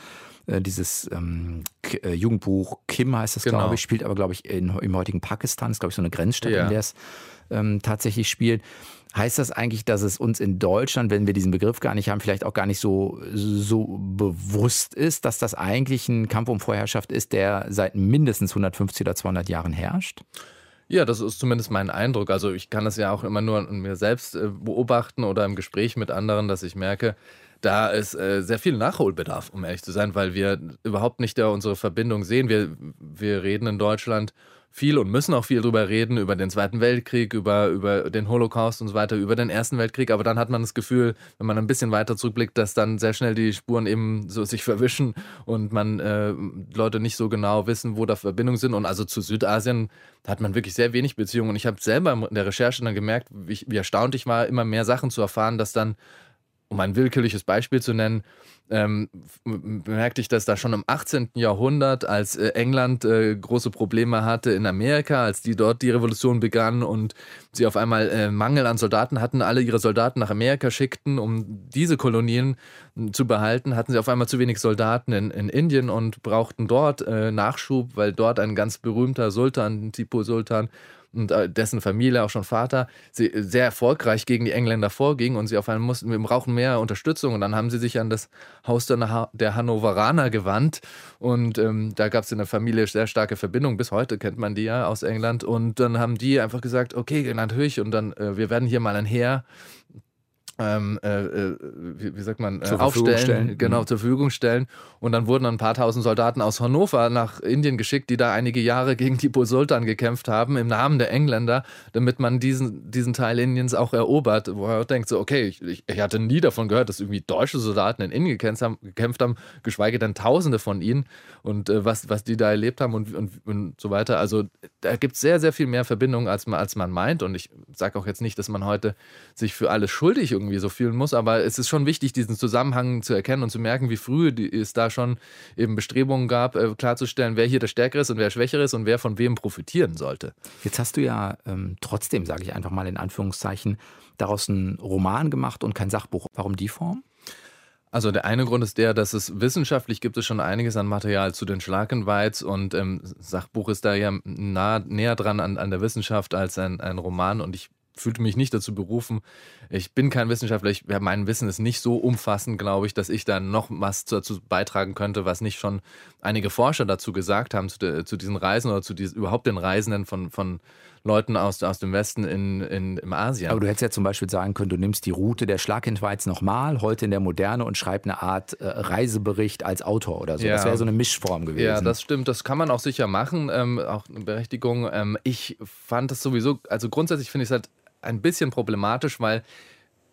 äh, dieses ähm, äh, Jugendbuch Kim heißt das, genau. glaube ich, spielt aber, glaube ich, in, im heutigen Pakistan, ist, glaube ich, so eine Grenzstadt, ja. in der es ähm, tatsächlich spielt. Heißt das eigentlich, dass es uns in Deutschland, wenn wir diesen Begriff gar nicht haben, vielleicht auch gar nicht so, so bewusst ist, dass das eigentlich ein Kampf um Vorherrschaft ist, der seit mindestens 150 oder 200 Jahren herrscht? Ja, das ist zumindest mein Eindruck. Also ich kann das ja auch immer nur an mir selbst äh, beobachten oder im Gespräch mit anderen, dass ich merke, da ist äh, sehr viel Nachholbedarf, um ehrlich zu sein, weil wir überhaupt nicht da unsere Verbindung sehen. Wir, wir reden in Deutschland viel und müssen auch viel drüber reden, über den Zweiten Weltkrieg, über, über den Holocaust und so weiter, über den Ersten Weltkrieg. Aber dann hat man das Gefühl, wenn man ein bisschen weiter zurückblickt, dass dann sehr schnell die Spuren eben so sich verwischen und man äh, Leute nicht so genau wissen, wo da Verbindungen sind. Und also zu Südasien hat man wirklich sehr wenig Beziehungen. Und ich habe selber in der Recherche dann gemerkt, wie, wie erstaunt ich war, immer mehr Sachen zu erfahren, dass dann um ein willkürliches Beispiel zu nennen, ähm, bemerkte ich, dass da schon im 18. Jahrhundert, als äh, England äh, große Probleme hatte in Amerika, als die dort die Revolution begann und sie auf einmal äh, Mangel an Soldaten hatten, alle ihre Soldaten nach Amerika schickten, um diese Kolonien zu behalten, hatten sie auf einmal zu wenig Soldaten in, in Indien und brauchten dort äh, Nachschub, weil dort ein ganz berühmter Sultan, Tipu Sultan, und äh, dessen Familie, auch schon Vater, sehr erfolgreich gegen die Engländer vorging und sie auf einmal mussten, wir brauchen mehr Unterstützung. Und dann haben sie sich an das Haus der, Hannoveraner gewandt. Und ähm, da gab es in der Familie sehr starke Verbindung. Bis heute kennt man die ja aus England. Und dann haben die einfach gesagt, okay, natürlich. Und dann, äh, wir werden hier mal ein Heer ähm, äh, äh, wie, wie, sagt man, äh, aufstellen, stellen. genau, mhm. zur Verfügung stellen. Und dann wurden ein paar tausend Soldaten aus Hannover nach Indien geschickt, die da einige Jahre gegen Tipu Sultan gekämpft haben, im Namen der Engländer, damit man diesen, diesen Teil Indiens auch erobert. Wo er denkt so, okay, ich, ich hatte nie davon gehört, dass irgendwie deutsche Soldaten in Indien gekämpft haben, gekämpft haben geschweige denn Tausende von ihnen und äh, was, was die da erlebt haben und, und, und so weiter. Also da gibt es sehr, sehr viel mehr Verbindungen, als man, als man meint. Und ich sage auch jetzt nicht, dass man heute sich für alles schuldig irgendwie irgendwie so fühlen muss. Aber es ist schon wichtig, diesen Zusammenhang zu erkennen und zu merken, wie früh es da schon eben Bestrebungen gab, äh, klarzustellen, wer hier der Stärkere ist und wer Schwächere ist und wer von wem profitieren sollte. Jetzt hast du ja ähm, trotzdem, sage ich einfach mal in Anführungszeichen, daraus einen Roman gemacht und kein Sachbuch. Warum die Form? Also der eine Grund ist der, dass es wissenschaftlich gibt es schon einiges an Material zu den Schlagenweiz und ähm, Sachbuch ist da ja nah, näher dran an, an der Wissenschaft als ein, ein Roman und ich fühlte mich nicht dazu berufen. Ich bin kein Wissenschaftler, ich, mein Wissen ist nicht so umfassend, glaube ich, dass ich da noch was dazu beitragen könnte, was nicht schon einige Forscher dazu gesagt haben, zu, de, zu diesen Reisen oder zu diesen, überhaupt den Reisenden von, von Leuten aus, aus dem Westen in, in, im Asien. Aber du hättest ja zum Beispiel sagen können, du nimmst die Route der Schlagentweiz nochmal, heute in der Moderne und schreibst eine Art äh, Reisebericht als Autor oder so. Ja. Das wäre so eine Mischform gewesen. Ja, das stimmt. Das kann man auch sicher machen. Ähm, auch eine Berechtigung. Ähm, ich fand das sowieso, also grundsätzlich finde ich es halt ein bisschen problematisch, weil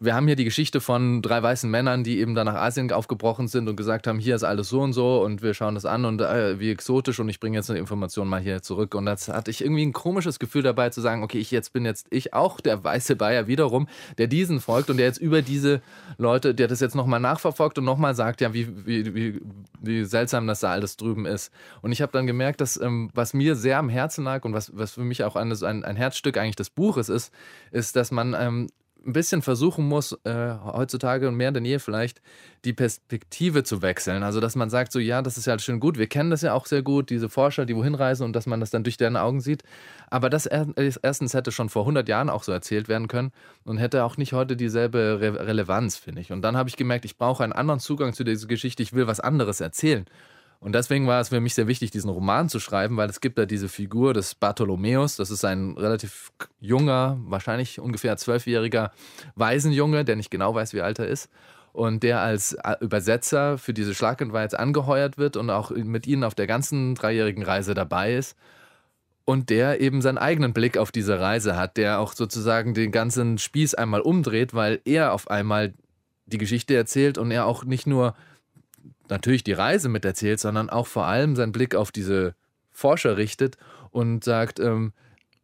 wir haben hier die Geschichte von drei weißen Männern, die eben da nach Asien aufgebrochen sind und gesagt haben, hier ist alles so und so und wir schauen das an und äh, wie exotisch und ich bringe jetzt eine Information mal hier zurück. Und das hatte ich irgendwie ein komisches Gefühl dabei zu sagen, okay, ich jetzt bin jetzt ich auch der weiße Bayer wiederum, der diesen folgt und der jetzt über diese Leute, der das jetzt nochmal nachverfolgt und nochmal sagt, ja, wie, wie, wie, wie seltsam das da alles drüben ist. Und ich habe dann gemerkt, dass ähm, was mir sehr am Herzen lag und was, was für mich auch ein, ein, ein Herzstück eigentlich des Buches ist, ist, dass man ähm, ein bisschen versuchen muss, äh, heutzutage und mehr denn je vielleicht, die Perspektive zu wechseln. Also, dass man sagt, so, ja, das ist ja schön gut, wir kennen das ja auch sehr gut, diese Forscher, die wohin reisen und dass man das dann durch deren Augen sieht. Aber das erstens hätte schon vor 100 Jahren auch so erzählt werden können und hätte auch nicht heute dieselbe Re Relevanz, finde ich. Und dann habe ich gemerkt, ich brauche einen anderen Zugang zu dieser Geschichte, ich will was anderes erzählen. Und deswegen war es für mich sehr wichtig, diesen Roman zu schreiben, weil es gibt da diese Figur des Bartholomäus. Das ist ein relativ junger, wahrscheinlich ungefähr zwölfjähriger Waisenjunge, der nicht genau weiß, wie alt er ist. Und der als äh, Übersetzer für diese Schlagentweiz angeheuert wird und auch mit ihnen auf der ganzen dreijährigen Reise dabei ist. Und der eben seinen eigenen Blick auf diese Reise hat, der auch sozusagen den ganzen Spieß einmal umdreht, weil er auf einmal die Geschichte erzählt und er auch nicht nur natürlich die Reise miterzählt, sondern auch vor allem seinen Blick auf diese Forscher richtet und sagt, ähm,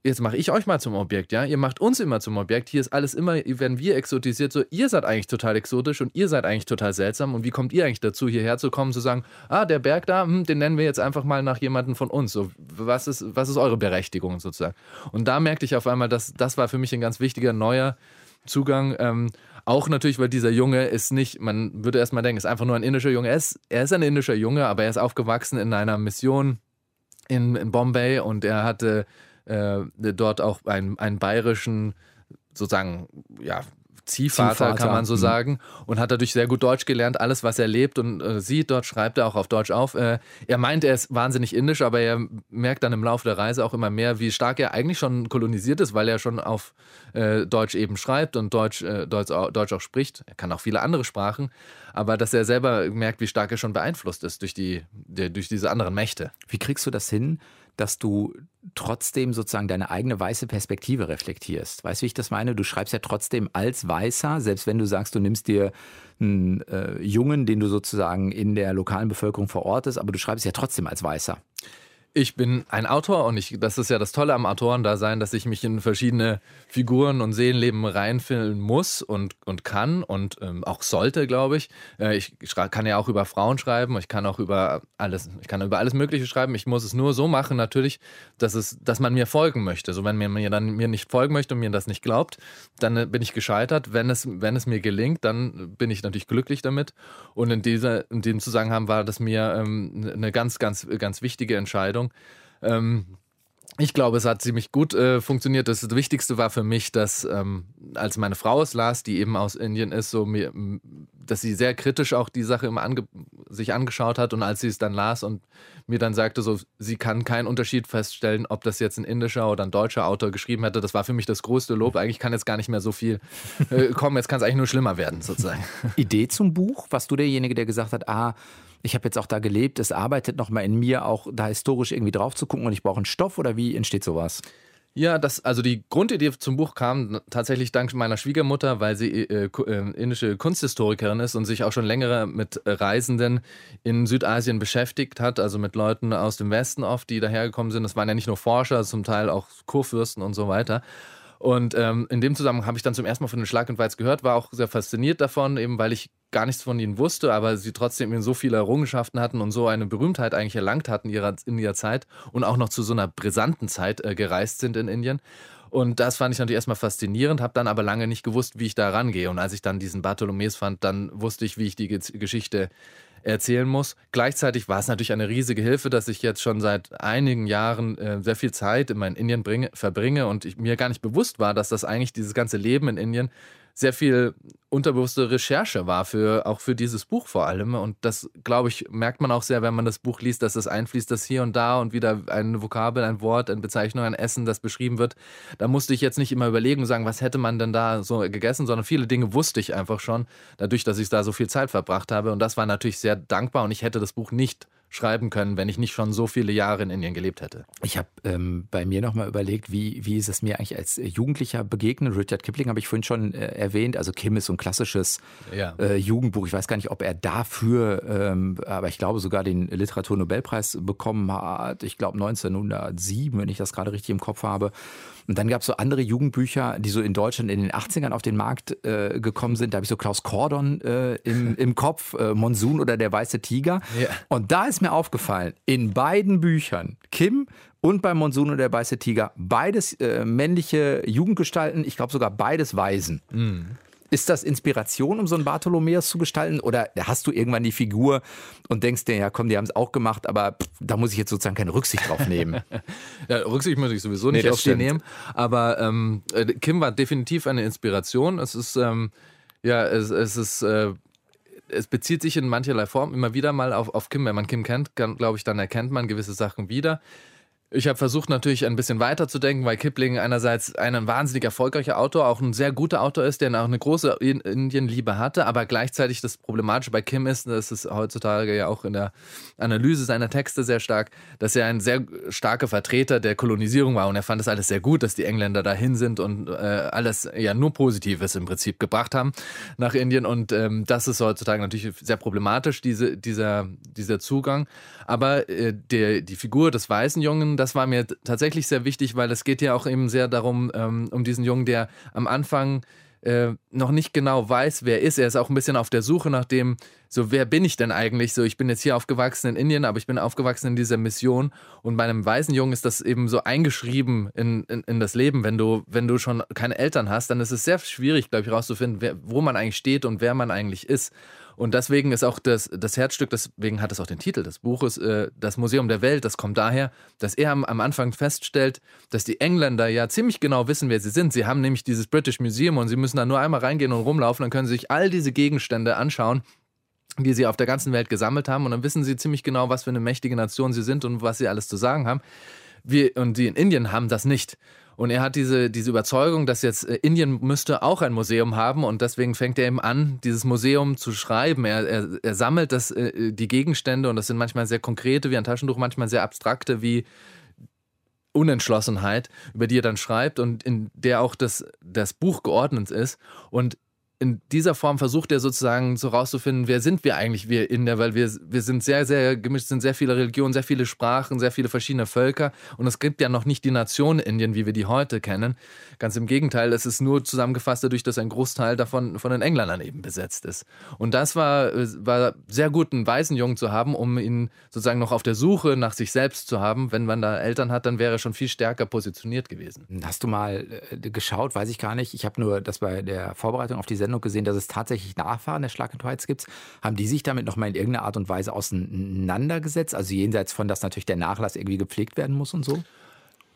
jetzt mache ich euch mal zum Objekt, ja? Ihr macht uns immer zum Objekt. Hier ist alles immer, werden wir exotisiert. So, ihr seid eigentlich total exotisch und ihr seid eigentlich total seltsam. Und wie kommt ihr eigentlich dazu, hierher zu kommen, zu sagen, ah, der Berg da, hm, den nennen wir jetzt einfach mal nach jemandem von uns. So, was ist, was ist eure Berechtigung sozusagen? Und da merkte ich auf einmal, dass das war für mich ein ganz wichtiger neuer Zugang. Ähm, auch natürlich, weil dieser Junge ist nicht, man würde erstmal denken, ist einfach nur ein indischer Junge. Er ist, er ist ein indischer Junge, aber er ist aufgewachsen in einer Mission in, in Bombay und er hatte äh, dort auch einen, einen bayerischen, sozusagen, ja, Ziehvater, Ziehvater, kann man so mhm. sagen, und hat dadurch sehr gut Deutsch gelernt. Alles, was er lebt und äh, sieht, dort schreibt er auch auf Deutsch auf. Äh, er meint, er ist wahnsinnig indisch, aber er merkt dann im Laufe der Reise auch immer mehr, wie stark er eigentlich schon kolonisiert ist, weil er schon auf äh, Deutsch eben schreibt und Deutsch, äh, Deutsch, Deutsch auch spricht. Er kann auch viele andere Sprachen, aber dass er selber merkt, wie stark er schon beeinflusst ist durch, die, die durch diese anderen Mächte. Wie kriegst du das hin, dass du trotzdem sozusagen deine eigene weiße Perspektive reflektierst. Weißt du, wie ich das meine? Du schreibst ja trotzdem als Weißer, selbst wenn du sagst, du nimmst dir einen äh, Jungen, den du sozusagen in der lokalen Bevölkerung verortest, aber du schreibst ja trotzdem als Weißer. Ich bin ein Autor und ich, das ist ja das Tolle am Autorendasein, dass ich mich in verschiedene Figuren und Seelenleben reinfilmen muss und, und kann und ähm, auch sollte, glaube ich. Äh, ich kann ja auch über Frauen schreiben, ich kann auch über alles, ich kann über alles Mögliche schreiben. Ich muss es nur so machen, natürlich, dass es, dass man mir folgen möchte. So, wenn mir, mir dann mir nicht folgen möchte und mir das nicht glaubt, dann äh, bin ich gescheitert. Wenn es, wenn es mir gelingt, dann bin ich natürlich glücklich damit. Und in dieser, in diesem Zusammenhang war das mir ähm, eine ganz, ganz, ganz wichtige Entscheidung Ahnung. Ähm, ich glaube, es hat ziemlich gut äh, funktioniert. Das Wichtigste war für mich, dass ähm, als meine Frau es las, die eben aus Indien ist, so mir, dass sie sehr kritisch auch die Sache immer ange sich angeschaut hat und als sie es dann las und mir dann sagte, so, sie kann keinen Unterschied feststellen, ob das jetzt ein indischer oder ein deutscher Autor geschrieben hätte. Das war für mich das größte Lob. Eigentlich kann jetzt gar nicht mehr so viel äh, kommen. Jetzt kann es eigentlich nur schlimmer werden, sozusagen. Idee zum Buch? Warst du derjenige, der gesagt hat, ah, ich habe jetzt auch da gelebt, es arbeitet nochmal in mir, auch da historisch irgendwie drauf zu gucken und ich brauche einen Stoff oder wie entsteht sowas? Ja, das, also die Grundidee zum Buch kam tatsächlich dank meiner Schwiegermutter, weil sie äh, äh, indische Kunsthistorikerin ist und sich auch schon länger mit Reisenden in Südasien beschäftigt hat, also mit Leuten aus dem Westen oft, die dahergekommen sind. Das waren ja nicht nur Forscher, zum Teil auch Kurfürsten und so weiter. Und ähm, in dem Zusammenhang habe ich dann zum ersten Mal von den Schlag und Weiz gehört, war auch sehr fasziniert davon, eben weil ich gar nichts von ihnen wusste, aber sie trotzdem so viele Errungenschaften hatten und so eine Berühmtheit eigentlich erlangt hatten in ihrer, in ihrer Zeit und auch noch zu so einer brisanten Zeit äh, gereist sind in Indien. Und das fand ich natürlich erstmal faszinierend, habe dann aber lange nicht gewusst, wie ich da rangehe. Und als ich dann diesen Bartholomäus fand, dann wusste ich, wie ich die Geschichte erzählen muss. Gleichzeitig war es natürlich eine riesige Hilfe, dass ich jetzt schon seit einigen Jahren äh, sehr viel Zeit in mein Indien bringe, verbringe und ich, mir gar nicht bewusst war, dass das eigentlich dieses ganze Leben in Indien sehr viel unterbewusste Recherche war, für, auch für dieses Buch vor allem. Und das, glaube ich, merkt man auch sehr, wenn man das Buch liest, dass das einfließt, dass hier und da und wieder ein Vokabel, ein Wort, eine Bezeichnung, ein Essen, das beschrieben wird. Da musste ich jetzt nicht immer überlegen und sagen, was hätte man denn da so gegessen, sondern viele Dinge wusste ich einfach schon, dadurch, dass ich da so viel Zeit verbracht habe. Und das war natürlich sehr dankbar und ich hätte das Buch nicht schreiben können, wenn ich nicht schon so viele Jahre in Indien gelebt hätte. Ich habe ähm, bei mir nochmal überlegt, wie, wie ist es mir eigentlich als Jugendlicher begegnet. Richard Kipling habe ich vorhin schon äh, erwähnt. Also Kim ist so ein klassisches ja. äh, Jugendbuch. Ich weiß gar nicht, ob er dafür, ähm, aber ich glaube sogar den Literaturnobelpreis bekommen hat. Ich glaube 1907, wenn ich das gerade richtig im Kopf habe. Und dann gab es so andere Jugendbücher, die so in Deutschland in den 80ern auf den Markt äh, gekommen sind. Da habe ich so Klaus Kordon äh, im, im Kopf, äh, Monsun oder der weiße Tiger. Ja. Und da ist mir aufgefallen, in beiden Büchern, Kim und bei Monsun und der weiße Tiger, beides äh, männliche Jugendgestalten, ich glaube sogar beides Waisen. Mhm. Ist das Inspiration, um so einen Bartholomäus zu gestalten? Oder hast du irgendwann die Figur und denkst dir, ja komm, die haben es auch gemacht, aber pff, da muss ich jetzt sozusagen keine Rücksicht drauf nehmen? ja, Rücksicht muss ich sowieso nicht nee, auf die nehmen. Aber ähm, äh, Kim war definitiv eine Inspiration. Es ist, ähm, ja, es, es ist. Äh, es bezieht sich in mancherlei Form immer wieder mal auf, auf Kim. Wenn man Kim kennt, glaube ich, dann erkennt man gewisse Sachen wieder. Ich habe versucht natürlich ein bisschen weiter zu denken, weil Kipling einerseits ein wahnsinnig erfolgreicher Autor, auch ein sehr guter Autor ist, der auch eine große Indienliebe hatte, aber gleichzeitig das Problematische bei Kim ist, das ist heutzutage ja auch in der Analyse seiner Texte sehr stark, dass er ein sehr starker Vertreter der Kolonisierung war und er fand es alles sehr gut, dass die Engländer dahin sind und äh, alles ja nur Positives im Prinzip gebracht haben nach Indien und ähm, das ist heutzutage natürlich sehr problematisch, diese, dieser, dieser Zugang. Aber äh, der, die Figur des weißen Jungen, das war mir tatsächlich sehr wichtig, weil es geht ja auch eben sehr darum, ähm, um diesen Jungen, der am Anfang äh, noch nicht genau weiß, wer ist. Er ist auch ein bisschen auf der Suche nach dem, so wer bin ich denn eigentlich? So, ich bin jetzt hier aufgewachsen in Indien, aber ich bin aufgewachsen in dieser Mission. Und bei einem weißen Jungen ist das eben so eingeschrieben in, in, in das Leben. Wenn du, wenn du schon keine Eltern hast, dann ist es sehr schwierig, glaube ich, herauszufinden, wo man eigentlich steht und wer man eigentlich ist. Und deswegen ist auch das, das Herzstück, deswegen hat es auch den Titel des Buches, äh, das Museum der Welt, das kommt daher, dass er am, am, Anfang feststellt, dass die Engländer ja ziemlich genau wissen, wer sie sind. Sie haben nämlich dieses British Museum und sie müssen da nur einmal reingehen und rumlaufen, dann können sie sich all diese Gegenstände anschauen die sie auf der ganzen Welt gesammelt haben und dann wissen sie ziemlich genau, was für eine mächtige Nation sie sind und was sie alles zu sagen haben. Wir, und die in Indien haben das nicht. Und er hat diese, diese Überzeugung, dass jetzt äh, Indien müsste auch ein Museum haben und deswegen fängt er eben an, dieses Museum zu schreiben. Er, er, er sammelt das, äh, die Gegenstände und das sind manchmal sehr konkrete wie ein Taschentuch, manchmal sehr abstrakte wie Unentschlossenheit, über die er dann schreibt und in der auch das, das Buch geordnet ist. Und in dieser Form versucht er sozusagen so rauszufinden, wer sind wir eigentlich, wir Inder, weil wir, wir sind sehr, sehr gemischt, sind sehr viele Religionen, sehr viele Sprachen, sehr viele verschiedene Völker und es gibt ja noch nicht die Nation Indien, wie wir die heute kennen. Ganz im Gegenteil, es ist nur zusammengefasst dadurch, dass ein Großteil davon von den Engländern eben besetzt ist. Und das war, war sehr gut, einen weißen Jungen zu haben, um ihn sozusagen noch auf der Suche nach sich selbst zu haben. Wenn man da Eltern hat, dann wäre er schon viel stärker positioniert gewesen. Hast du mal äh, geschaut, weiß ich gar nicht. Ich habe nur das bei der Vorbereitung auf die Sendung gesehen, dass es tatsächlich Nachfahren der Schlag and Whites gibt. Haben die sich damit nochmal in irgendeiner Art und Weise auseinandergesetzt? Also jenseits von, dass natürlich der Nachlass irgendwie gepflegt werden muss und so?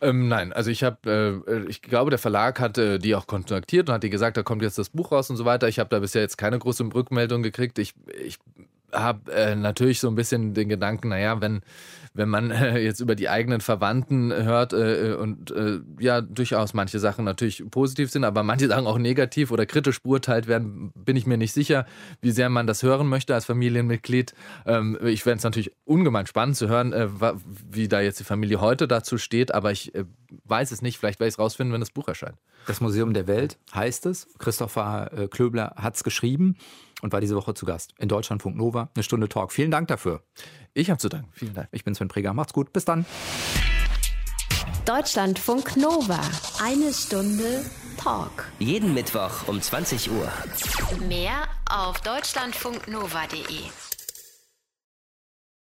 Ähm, nein, also ich habe, äh, ich glaube, der Verlag hat äh, die auch kontaktiert und hat die gesagt, da kommt jetzt das Buch raus und so weiter. Ich habe da bisher jetzt keine große Rückmeldung gekriegt. Ich, ich habe äh, natürlich so ein bisschen den Gedanken, naja, wenn wenn man äh, jetzt über die eigenen Verwandten hört äh, und äh, ja, durchaus manche Sachen natürlich positiv sind, aber manche Sachen auch negativ oder kritisch beurteilt werden, bin ich mir nicht sicher, wie sehr man das hören möchte als Familienmitglied. Ähm, ich fände es natürlich ungemein spannend zu hören, äh, wie da jetzt die Familie heute dazu steht, aber ich äh, weiß es nicht. Vielleicht werde ich es rausfinden, wenn das Buch erscheint. Das Museum der Welt heißt es. Christopher äh, Klöbler hat es geschrieben und war diese Woche zu Gast in Deutschlandfunk Nova. Eine Stunde Talk. Vielen Dank dafür. Ich habe zu danken. Vielen Dank. Ich bin Sven Preger. Macht's gut. Bis dann. Deutschlandfunk Nova. Eine Stunde Talk. Jeden Mittwoch um 20 Uhr. Mehr auf deutschlandfunknova.de.